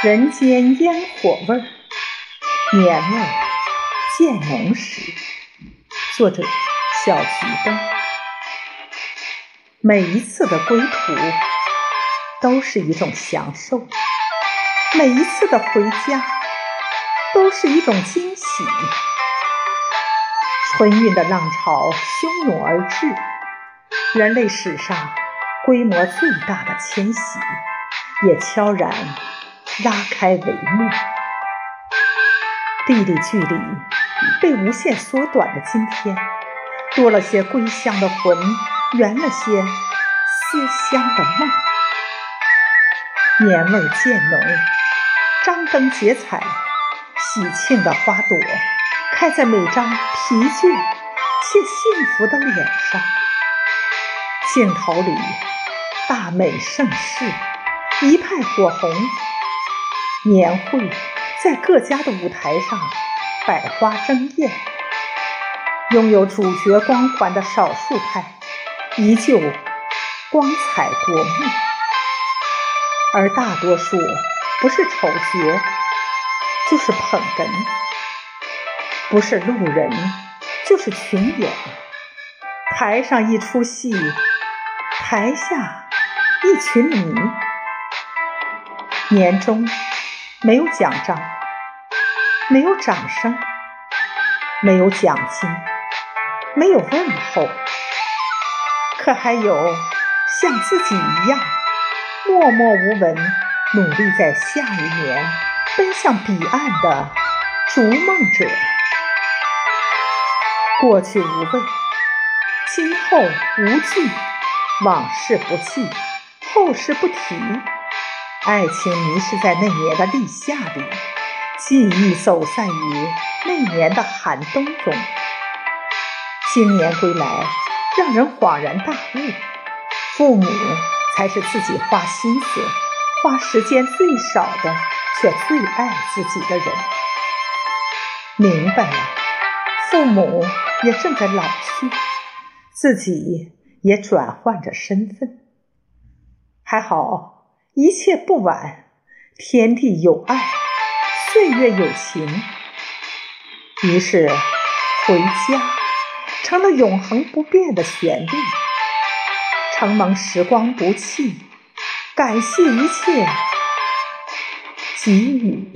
人间烟火味儿，年味渐浓时。作者：小桔灯。每一次的归途，都是一种享受；每一次的回家，都是一种惊喜。春运的浪潮汹涌而至，人类史上规模最大的迁徙，也悄然拉开帷幕。地理距离被无限缩短的今天，多了些归乡的魂，圆了些思乡的梦。年味渐浓，张灯结彩，喜庆的花朵。开在每张疲倦且幸福的脸上，镜头里大美盛世，一派火红。年会在各家的舞台上百花争艳，拥有主角光环的少数派依旧光彩夺目，而大多数不是丑角就是捧哏。不是路人，就是群演。台上一出戏，台下一群迷。年终没有奖章，没有掌声，没有奖金，没有问候，可还有像自己一样默默无闻，努力在下一年奔向彼岸的逐梦者。过去无畏，今后无惧，往事不记，后事不提。爱情迷失在那年的立夏里，记忆走散于那年的寒冬中。新年归来，让人恍然大悟：父母才是自己花心思、花时间最少的，却最爱自己的人。明白了，父母。也正在老去，自己也转换着身份。还好，一切不晚，天地有爱，岁月有情。于是，回家成了永恒不变的旋律。承蒙时光不弃，感谢一切给予。